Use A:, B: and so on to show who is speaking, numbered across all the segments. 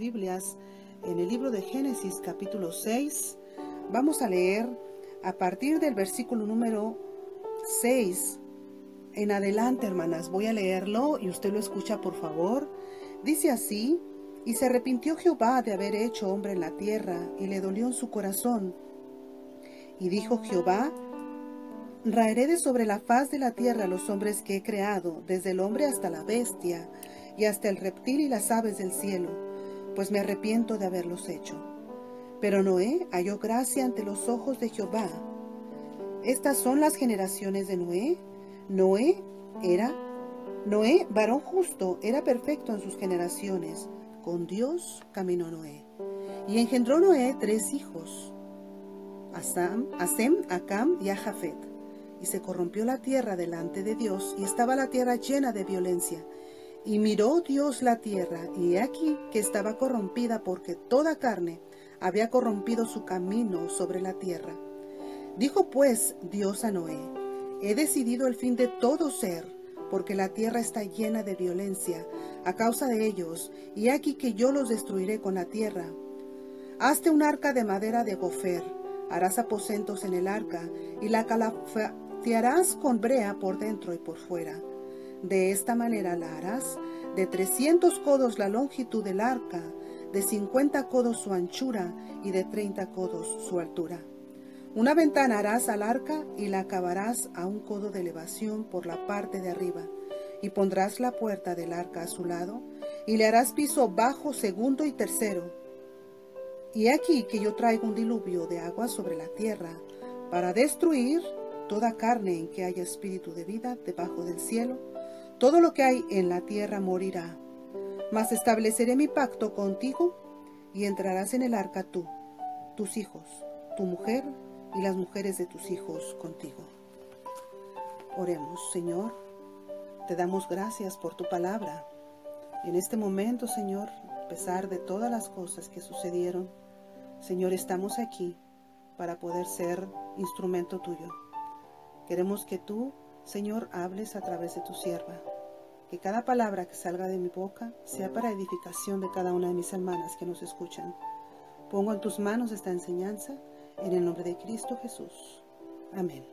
A: Biblias en el libro de Génesis capítulo 6. Vamos a leer a partir del versículo número 6 en adelante, hermanas. Voy a leerlo y usted lo escucha, por favor. Dice así, y se arrepintió Jehová de haber hecho hombre en la tierra y le dolió en su corazón. Y dijo Jehová, Raeré de sobre la faz de la tierra los hombres que he creado, desde el hombre hasta la bestia, y hasta el reptil y las aves del cielo, pues me arrepiento de haberlos hecho. Pero Noé halló gracia ante los ojos de Jehová. Estas son las generaciones de Noé. Noé era, Noé, varón justo, era perfecto en sus generaciones. Con Dios caminó Noé. Y engendró Noé tres hijos, Asam, Asem, Acam y Ajafet y se corrompió la tierra delante de Dios, y estaba la tierra llena de violencia. Y miró Dios la tierra, y he aquí que estaba corrompida, porque toda carne había corrompido su camino sobre la tierra. Dijo pues Dios a Noé, he decidido el fin de todo ser, porque la tierra está llena de violencia a causa de ellos, y he aquí que yo los destruiré con la tierra. Hazte un arca de madera de gofer, harás aposentos en el arca, y la te harás con brea por dentro y por fuera. De esta manera la harás de trescientos codos la longitud del arca, de cincuenta codos su anchura y de treinta codos su altura. Una ventana harás al arca y la acabarás a un codo de elevación por la parte de arriba, y pondrás la puerta del arca a su lado, y le harás piso bajo, segundo y tercero. Y aquí que yo traigo un diluvio de agua sobre la tierra, para destruir toda carne en que haya espíritu de vida debajo del cielo, todo lo que hay en la tierra morirá. Mas estableceré mi pacto contigo y entrarás en el arca tú, tus hijos, tu mujer y las mujeres de tus hijos contigo. Oremos, Señor, te damos gracias por tu palabra. En este momento, Señor, a pesar de todas las cosas que sucedieron, Señor, estamos aquí para poder ser instrumento tuyo. Queremos que tú, Señor, hables a través de tu sierva. Que cada palabra que salga de mi boca sea para edificación de cada una de mis hermanas que nos escuchan. Pongo en tus manos esta enseñanza en el nombre de Cristo Jesús. Amén.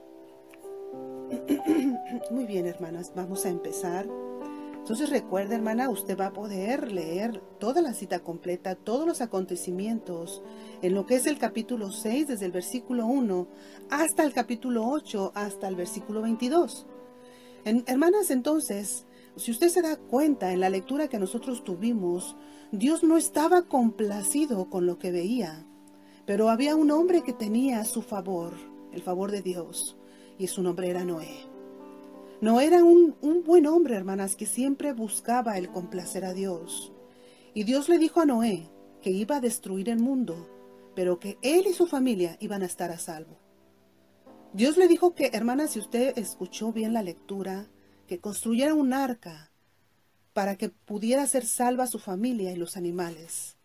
A: Muy bien, hermanas, vamos a empezar entonces recuerda, hermana, usted va a poder leer toda la cita completa, todos los acontecimientos, en lo que es el capítulo 6, desde el versículo 1 hasta el capítulo 8, hasta el versículo 22. hermanas, entonces, si usted se da cuenta en la lectura que nosotros tuvimos, Dios no estaba complacido con lo que veía, pero había un hombre que tenía su favor, el favor de Dios, y su nombre era Noé. No era un, buen hombre, hermanas, que siempre buscaba el complacer a Dios. Y Dios le dijo a Noé que iba a destruir el mundo, pero que él y su familia iban a estar a salvo. Dios le dijo que, hermanas, si usted escuchó bien la lectura, que construyera un arca para que pudiera ser salva su familia y los animales.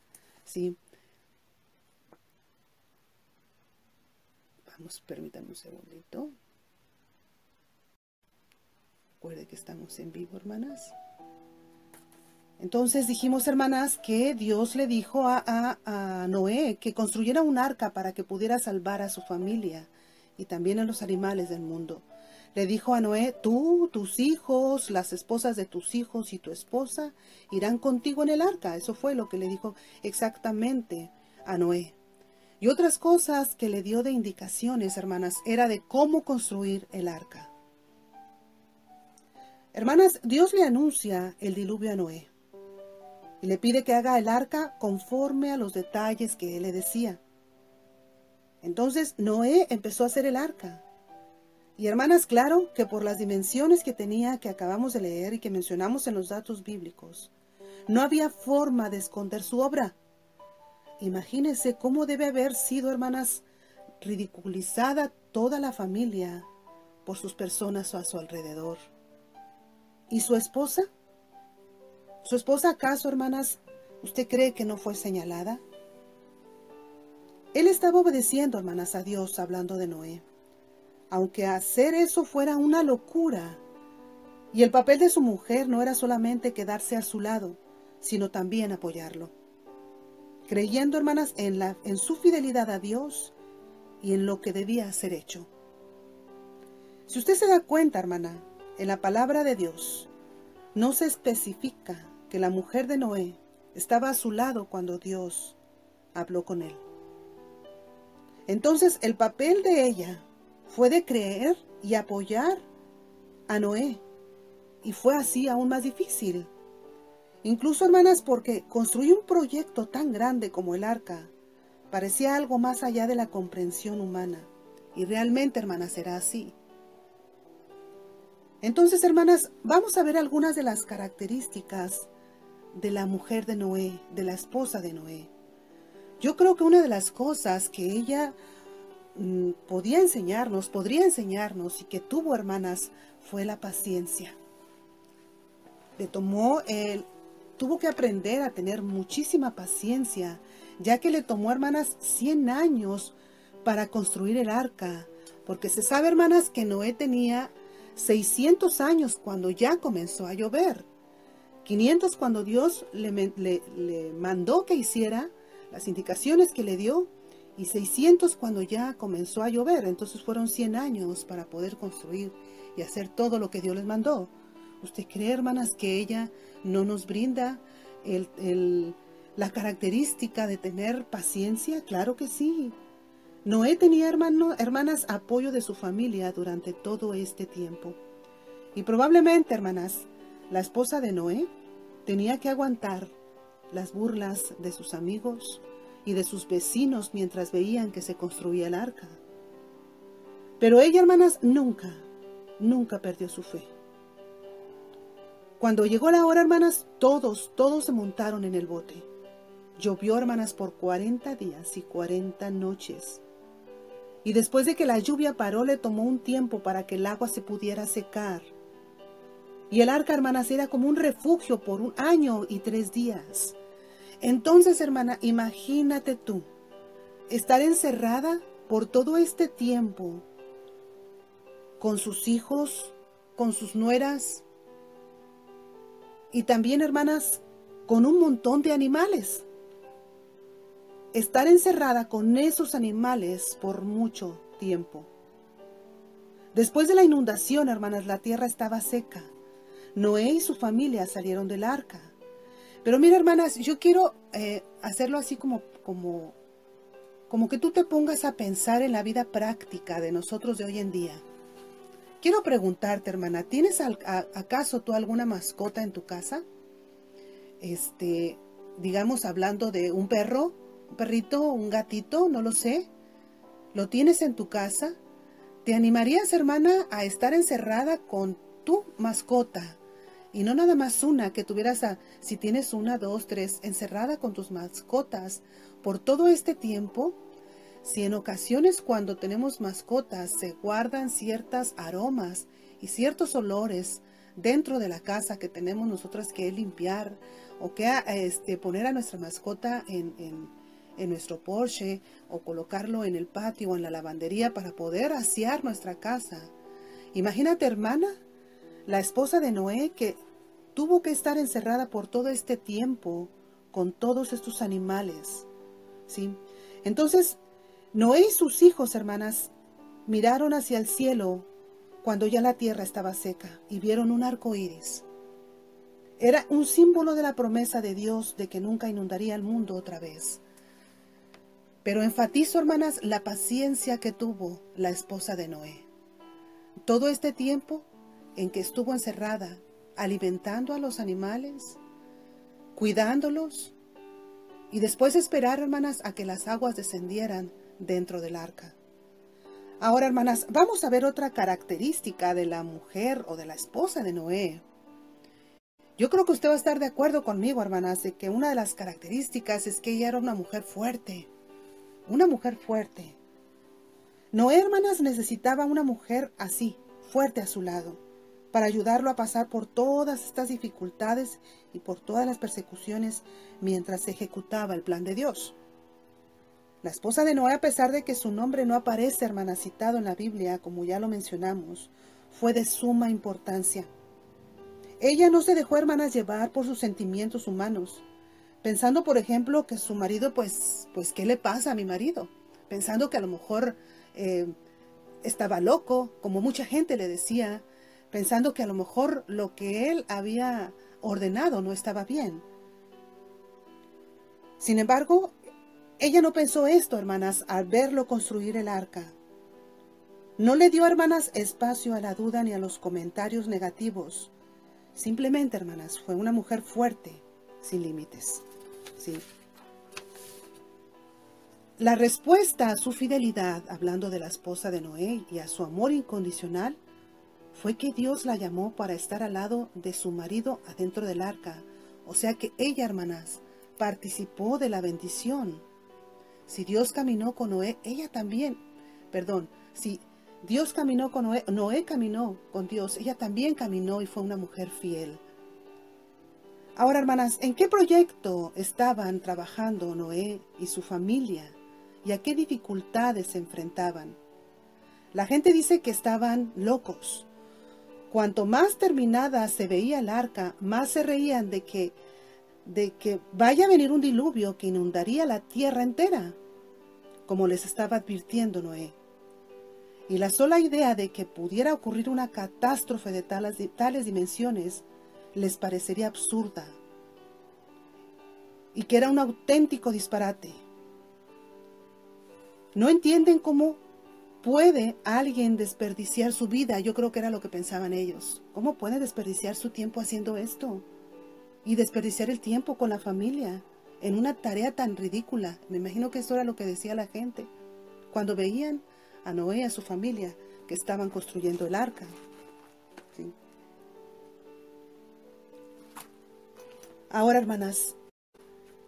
A: ¿Sí? Vamos, permítanme un segundito. Recuerde que estamos en vivo, hermanas. Entonces dijimos, hermanas, que Dios le dijo a, a, Noé que construyera un arca para que pudiera salvar a su familia y también a los animales del mundo. Le dijo a Noé, tú, tus hijos, las esposas de tus hijos y tu esposa irán contigo en el arca. Eso fue lo que le dijo exactamente a Noé. Y otras cosas que le dio de indicaciones, hermanas, era de cómo construir el arca. Hermanas, Dios le anuncia el diluvio a Noé y le pide que haga el arca conforme a los detalles que él le decía. Entonces Noé empezó a hacer el arca. Y hermanas, claro que por las dimensiones que tenía que acabamos de leer y que mencionamos en los datos bíblicos, no había forma de esconder su obra. Imagínense cómo debe haber sido, hermanas, ridiculizada toda la familia por sus personas a su alrededor. ¿Y su esposa? ¿Su esposa acaso, hermanas, usted cree que no fue señalada? Él estaba obedeciendo, hermanas, a Dios hablando de Noé. Aunque hacer eso fuera una locura, Y el papel de su mujer no era solamente quedarse a su lado, sino también apoyarlo. Creyendo, hermanas, en, la, en su fidelidad a Dios y en lo que debía ser hecho. Si usted se da cuenta, hermana, en la palabra de Dios, no se especifica que la mujer de Noé estaba a su lado cuando Dios habló con él. Entonces el papel de ella fue de creer y apoyar a Noé. Y fue así aún más difícil. Incluso, hermanas, porque construir un proyecto tan grande como el arca parecía algo más allá de la comprensión humana. Y realmente, hermanas, será así. Entonces, hermanas, vamos a ver algunas de las características de la mujer de Noé, de la esposa de Noé. Yo creo que una de las cosas que ella podía enseñarnos, podría enseñarnos y que tuvo hermanas fue la paciencia. Le tomó el, tuvo que aprender a tener muchísima paciencia, ya que le tomó hermanas 100 años para construir el arca, porque se sabe hermanas que Noé tenía 600 años cuando ya comenzó a llover, 500 cuando Dios le mandó que hiciera las indicaciones que le dio y 600 cuando ya comenzó a llover. Entonces fueron 100 años para poder construir y hacer todo lo que Dios les mandó. ¿Usted cree, hermanas, que ella no nos brinda la característica de tener paciencia? Claro que sí. Noé tenía hermano, hermanas apoyo de su familia durante todo este tiempo. Y probablemente, hermanas, la esposa de Noé tenía que aguantar las burlas de sus amigos y de sus vecinos mientras veían que se construía el arca. Pero ella, hermanas, nunca, nunca perdió su fe. Cuando llegó la hora, hermanas, todos, todos se montaron en el bote. Llovió, hermanas, por 40 días y 40 noches. Y después de que la lluvia paró, le tomó un tiempo para que el agua se pudiera secar. Y el arca, hermanas, era como un refugio por un año y tres días. Entonces, hermana, imagínate tú, estar encerrada por todo este tiempo con sus hijos, con sus nueras y también, hermanas, con un montón de animales. Estar encerrada con esos animales por mucho tiempo. Después de la inundación, hermanas, la tierra estaba seca. Noé y su familia salieron del arca. Pero mira, hermanas, yo quiero eh, hacerlo así como, como, como que tú te pongas a pensar en la vida práctica de nosotros de hoy en día. Quiero preguntarte, hermana, ¿tienes acaso tú alguna mascota en tu casa? Este, digamos, hablando de un perro, un perrito, un gatito, no lo sé. ¿Lo tienes en tu casa? ¿Te animarías, hermana, a estar encerrada con tu mascota y no nada más una, que tuvieras a, si tienes una, dos, tres, encerrada con tus mascotas por todo este tiempo. Si en ocasiones cuando tenemos mascotas se guardan ciertas aromas y ciertos olores dentro de la casa que tenemos nosotras que limpiar o que este, poner a nuestra mascota en, en, en nuestro Porsche o colocarlo en el patio o en la lavandería para poder asear nuestra casa. Imagínate, hermana, la esposa de Noé que tuvo que estar encerrada por todo este tiempo con todos estos animales. ¿sí? Entonces, Noé y sus hijos, hermanas, miraron hacia el cielo cuando ya la tierra estaba seca y vieron un arco iris. Era un símbolo de la promesa de Dios de que nunca inundaría el mundo otra vez. Pero enfatizo, hermanas, la paciencia que tuvo la esposa de Noé. Todo este tiempo en que estuvo encerrada, alimentando a los animales, cuidándolos, y después esperar, hermanas, a que las aguas descendieran dentro del arca. Ahora, hermanas, vamos a ver otra característica de la mujer o de la esposa de Noé. Yo creo que usted va a estar de acuerdo conmigo, hermanas, de que una de las características es que ella era una mujer fuerte, una mujer fuerte. Noé, hermanas, necesitaba una mujer así, fuerte a su lado para ayudarlo a pasar por todas estas dificultades y por todas las persecuciones mientras ejecutaba el plan de Dios. La esposa de Noé, a pesar de que su nombre no aparece, hermana, citado en la Biblia, como ya lo mencionamos, fue de suma importancia. ella no se dejó, hermanas, llevar por sus sentimientos humanos, pensando, por ejemplo, que su marido, pues, pues, ¿qué le pasa a mi marido? Pensando que a lo mejor eh, estaba loco, como mucha gente le decía, pensando que a lo mejor lo que él había ordenado no estaba bien. Sin embargo, ella no pensó esto, hermanas, al verlo construir el arca. No le dio, hermanas, espacio a la duda ni a los comentarios negativos. Simplemente, hermanas, fue una mujer fuerte, sin límites. Sí. La respuesta a su fidelidad, hablando de la esposa de Noé y a su amor incondicional, fue que Dios la llamó para estar al lado de su marido adentro del arca. O sea que ella, hermanas, participó de la bendición. Si Dios caminó con Noé, ella también, perdón, si Dios caminó con Noé, Noé caminó con Dios, ella también caminó y fue una mujer fiel. Ahora, hermanas, ¿en qué proyecto estaban trabajando Noé y su familia? ¿Y a qué dificultades se enfrentaban? La gente dice que estaban locos. Cuanto más terminada se veía el arca, más se reían de que de que vaya a venir un diluvio que inundaría la tierra entera, como les estaba advirtiendo Noé y la sola idea de que pudiera ocurrir una catástrofe de tales, tales dimensiones les parecería absurda y que era un auténtico disparate. No entienden cómo puede alguien desperdiciar su vida. Yo creo que era lo que pensaban ellos. ¿Cómo puede desperdiciar su tiempo haciendo esto? Y desperdiciar el tiempo con la familia en una tarea tan ridícula. Me imagino que eso era lo que decía la gente. Cuando veían a Noé y a su familia que estaban construyendo el arca. Ahora, hermanas,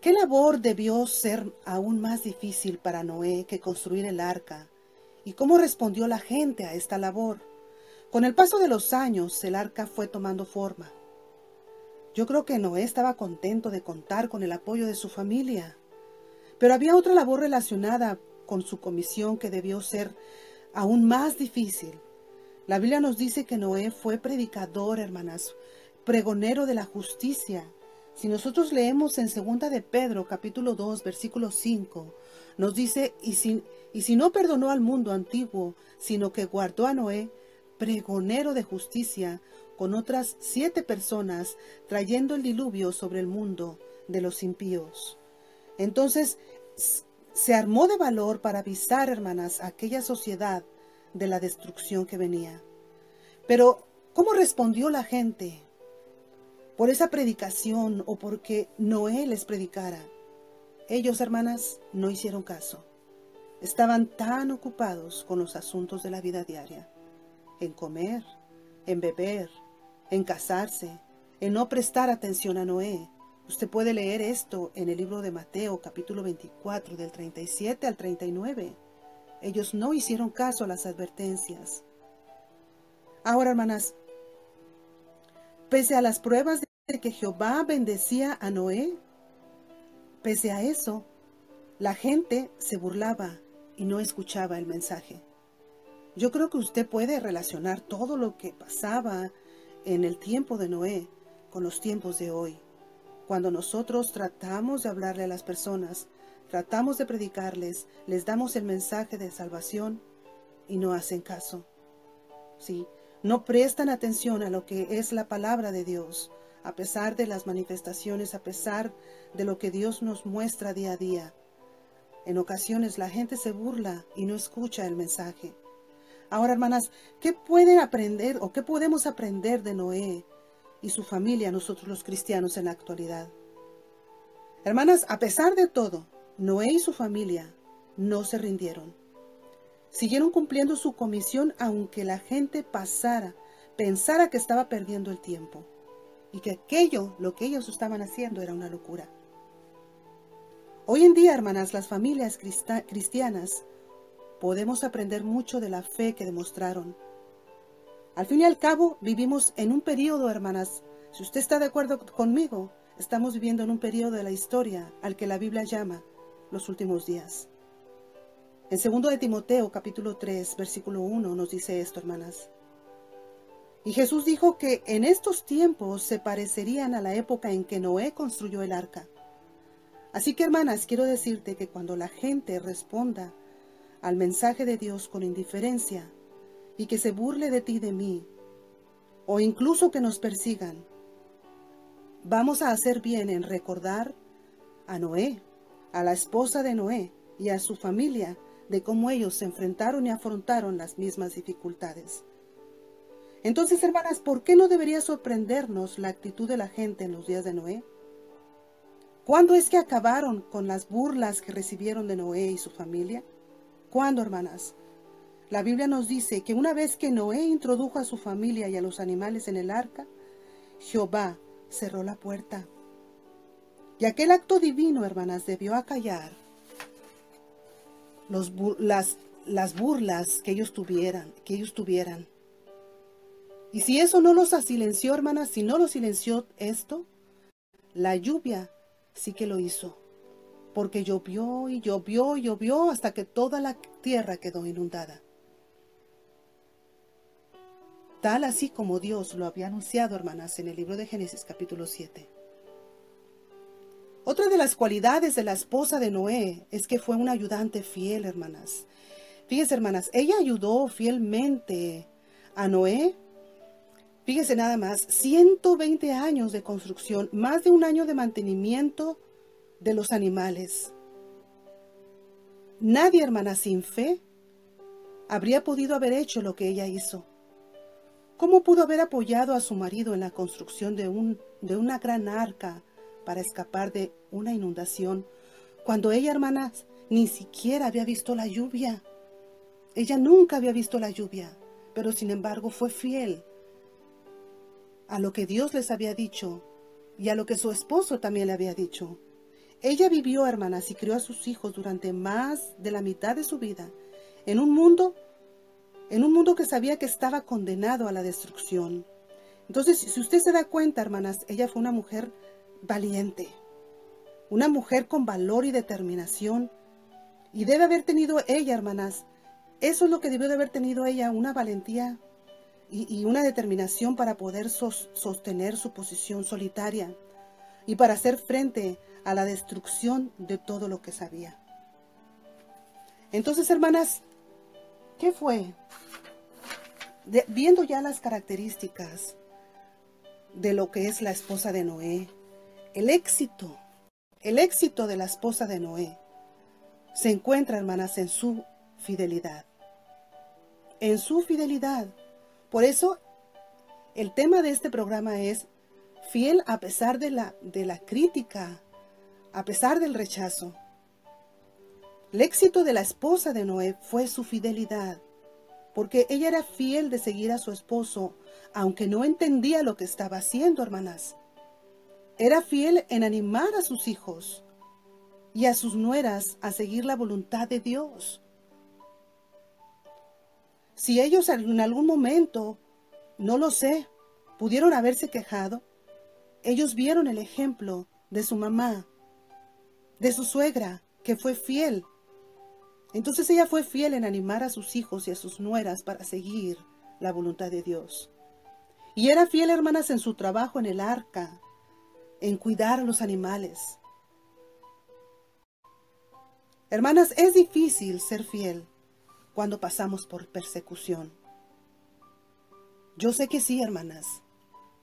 A: ¿qué labor debió ser aún más difícil para Noé que construir el arca? ¿Y cómo respondió la gente a esta labor? Con el paso de los años, el arca fue tomando forma. Yo creo que Noé estaba contento de contar con el apoyo de su familia. Pero había otra labor relacionada con su comisión que debió ser aún más difícil. La Biblia nos dice que Noé fue predicador, hermanas, pregonero de la justicia. Si nosotros leemos en 2 de Pedro capítulo 2 versículo 5, nos dice, y si, y si no perdonó al mundo antiguo, sino que guardó a Noé, pregonero de justicia, con otras siete personas, trayendo el diluvio sobre el mundo de los impíos. Entonces, se armó de valor para avisar, hermanas, a aquella sociedad de la destrucción que venía. Pero, ¿cómo respondió la gente? ¿Por esa predicación o porque Noé les predicara? Ellos, hermanas, no hicieron caso. Estaban tan ocupados con los asuntos de la vida diaria, en comer, en beber, en casarse, en no prestar atención a Noé, Usted puede leer esto en el libro de Mateo capítulo 24 del 37 al 39. Ellos no hicieron caso a las advertencias. Ahora, hermanas, pese a las pruebas de que Jehová bendecía a Noé, pese a eso, la gente se burlaba y no escuchaba el mensaje. Yo creo que usted puede relacionar todo lo que pasaba en el tiempo de Noé con los tiempos de hoy. Cuando nosotros tratamos de hablarle a las personas, tratamos de predicarles, les damos el mensaje de salvación y no hacen caso. Sí, no prestan atención a lo que es la palabra de Dios, a pesar de las manifestaciones, a pesar de lo que Dios nos muestra día a día. En ocasiones la gente se burla y no escucha el mensaje. Ahora, hermanas, ¿qué pueden aprender o qué podemos aprender de Noé y su familia, nosotros los cristianos en la actualidad. Hermanas, a pesar de todo, Noé y su familia no se rindieron. Siguieron cumpliendo su comisión aunque la gente pasara, pensara que estaba perdiendo el tiempo y que aquello, lo que ellos estaban haciendo, era una locura. Hoy en día, hermanas, las familias cristianas podemos aprender mucho de la fe que demostraron al fin y al cabo, vivimos en un periodo, hermanas. Si usted está de acuerdo conmigo, estamos viviendo en un periodo de la historia al que la Biblia llama los últimos días. En 2 de Timoteo capítulo 3, versículo 1 nos dice esto, hermanas. Y Jesús dijo que en estos tiempos se parecerían a la época en que Noé construyó el arca. Así que hermanas, quiero decirte que cuando la gente responda al mensaje de Dios con indiferencia y que se burle de ti y de mí, o incluso que nos persigan, vamos a hacer bien en recordar a Noé, a la esposa de Noé y a su familia de cómo ellos se enfrentaron y afrontaron las mismas dificultades. Entonces, hermanas, ¿por qué no debería sorprendernos la actitud de la gente en los días de Noé? ¿Cuándo es que acabaron con las burlas que recibieron de Noé y su familia? ¿Cuándo, hermanas? La Biblia nos dice que una vez que Noé introdujo a su familia y a los animales en el arca, Jehová cerró la puerta. Y aquel acto divino, hermanas, debió acallar los, las, las burlas que ellos tuvieran, que ellos tuvieran. Y si eso no los silenció, hermanas, si no lo silenció esto, la lluvia sí que lo hizo. Porque llovió y llovió y llovió hasta que toda la tierra quedó inundada. Tal así como Dios lo había anunciado, hermanas, en el libro de Génesis capítulo 7. Otra de las cualidades de la esposa de Noé es que fue una ayudante fiel, hermanas. Fíjense, hermanas, ella ayudó fielmente a Noé Fíjese nada más, 120 años de construcción, más de un año de mantenimiento de los animales. Nadie, hermana, sin fe, habría podido haber hecho lo que ella hizo. ¿Cómo pudo haber apoyado a su marido en la construcción de, un, de una gran arca para escapar de una inundación cuando ella, hermanas, ni siquiera había visto la lluvia? Ella nunca había visto la lluvia, pero sin embargo fue fiel a lo que Dios les había dicho y a lo que su esposo también le había dicho. Ella vivió, hermanas, y crió a sus hijos durante más de la mitad de su vida en un mundo, en un mundo que sabía que estaba condenado a la destrucción. Entonces, si usted se da cuenta, hermanas, ella fue una mujer valiente, una mujer con valor y determinación. Y debe haber tenido ella, hermanas, eso es lo que debió de haber tenido ella, una valentía y, una determinación para poder sostener su posición solitaria y para hacer frente a la destrucción de todo lo que sabía. Entonces, hermanas, ¿qué fue? viendo ya las características de lo que es la esposa de Noé, el éxito, el éxito de la esposa de Noé se encuentra, hermanas, en su fidelidad. En su fidelidad. Por eso, el tema de este programa es fiel a pesar de la, de la crítica, a pesar del rechazo. El éxito de la esposa de Noé fue su fidelidad, porque ella era fiel de seguir a su esposo, aunque no entendía lo que estaba haciendo, hermanas. Era fiel en animar a sus hijos y a sus nueras a seguir la voluntad de Dios. Si ellos en algún momento, no lo sé, pudieron haberse quejado, ellos vieron el ejemplo de su mamá, de su suegra, que fue fiel. Entonces ella fue fiel en animar a sus hijos y a sus nueras para seguir la voluntad de Dios. Y era fiel, hermanas, en su trabajo en el arca, en cuidar a los animales. Hermanas, es difícil ser fiel cuando pasamos por persecución. Yo sé que sí, hermanas,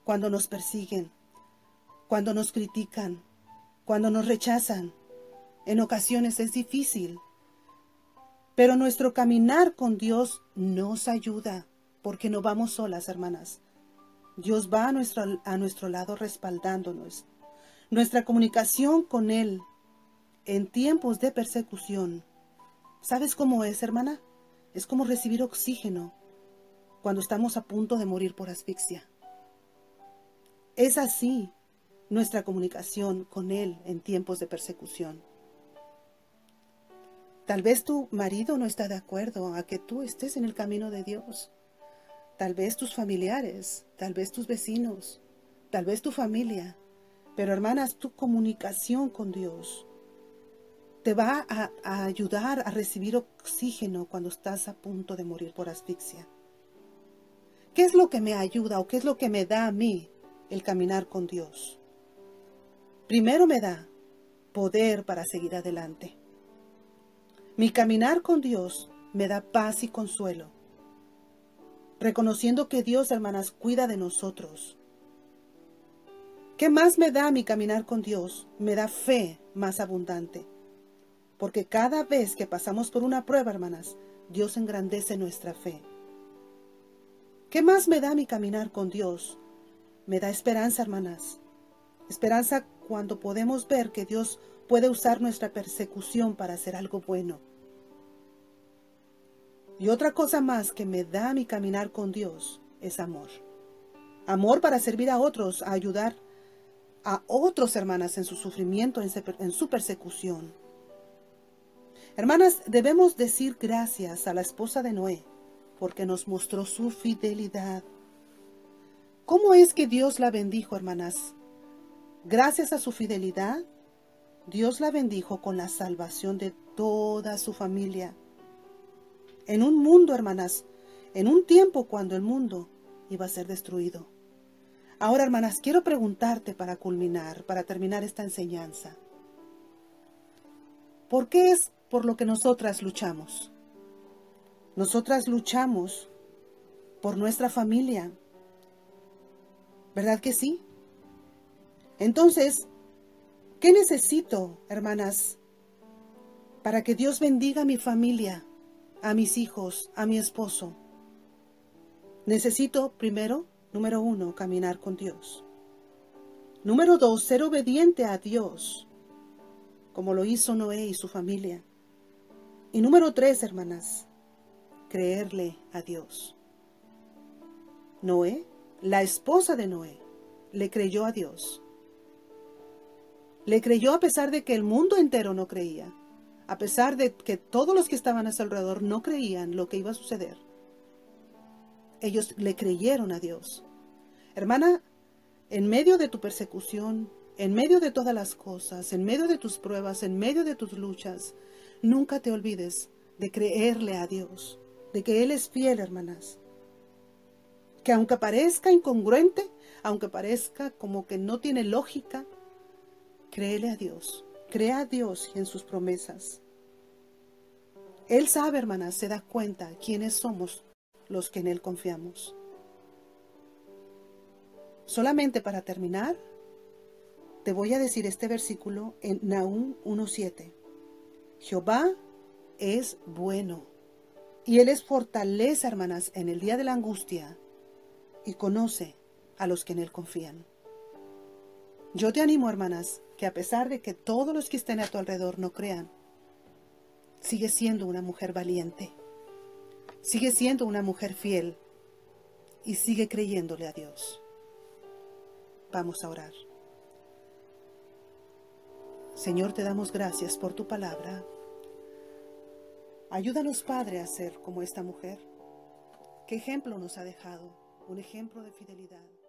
A: cuando nos persiguen, cuando nos critican, cuando nos rechazan, en ocasiones es difícil. Pero nuestro caminar con Dios nos ayuda, porque no vamos solas, hermanas. Dios va a nuestro, a nuestro lado respaldándonos. Nuestra comunicación con Él en tiempos de persecución. ¿Sabes cómo es, hermana? Es como recibir oxígeno cuando estamos a punto de morir por asfixia. Es así nuestra comunicación con Él en tiempos de persecución. Tal vez tu marido no está de acuerdo a que tú estés en el camino de Dios. Tal vez tus familiares, tal vez tus vecinos, tal vez tu familia. Pero hermanas, tu comunicación con Dios te va a, ayudar a recibir oxígeno cuando estás a punto de morir por asfixia. ¿Qué es lo que me ayuda o qué es lo que me da a mí el caminar con Dios? Primero me da poder para seguir adelante. Mi caminar con Dios me da paz y consuelo, reconociendo que Dios, hermanas, cuida de nosotros. ¿Qué más me da mi caminar con Dios? Me da fe más abundante. Porque cada vez que pasamos por una prueba, hermanas, Dios engrandece nuestra fe. ¿Qué más me da mi caminar con Dios? Me da esperanza, hermanas. Esperanza cuando podemos ver que Dios puede usar nuestra persecución para hacer algo bueno. Y otra cosa más que me da mi caminar con Dios es amor. Amor para servir a otros, a ayudar a otros hermanas en su sufrimiento, en su persecución. Hermanas, debemos decir gracias a la esposa de Noé porque nos mostró su fidelidad. ¿Cómo es que Dios la bendijo, hermanas? Gracias a su fidelidad, Dios la bendijo con la salvación de toda su familia. En un mundo, hermanas, en un tiempo cuando el mundo iba a ser destruido. Ahora, hermanas, quiero preguntarte para culminar, para terminar esta enseñanza. ¿Por qué es por lo que nosotras luchamos? Nosotras luchamos por nuestra familia. ¿Verdad que sí? Entonces, ¿qué necesito, hermanas, para que Dios bendiga a mi familia, a mis hijos, a mi esposo? Necesito, primero, Número uno, caminar con Dios. Número dos, ser obediente a Dios, como lo hizo Noé y su familia. Y número tres, hermanas, creerle a Dios. Noé, la esposa de Noé, le creyó a Dios. Le creyó a pesar de que el mundo entero no creía, a pesar de que todos los que estaban a su alrededor no creían lo que iba a suceder ellos le creyeron a Dios. Hermana, en medio de tu persecución, en medio de todas las cosas, en medio de tus pruebas, en medio de tus luchas, nunca te olvides de creerle a Dios, de que Él es fiel, hermanas. Que aunque parezca incongruente, aunque parezca como que no tiene lógica, créele a Dios, crea a Dios y en sus promesas. Él sabe, hermanas, se da cuenta quiénes somos los que en Él confiamos. Solamente para terminar, te voy a decir este versículo en Nahum 1.7. Jehová es bueno y Él es fortaleza, hermanas, en el día de la angustia y conoce a los que en Él confían. Yo te animo, hermanas, que a pesar de que todos los que estén a tu alrededor no crean, sigue siendo una mujer valiente. Sigue siendo una mujer fiel y sigue creyéndole a Dios. Vamos a orar. Señor, te damos gracias por tu palabra. Ayúdanos, Padre, a ser como esta mujer. ¿Qué ejemplo nos ha dejado? Un ejemplo de fidelidad.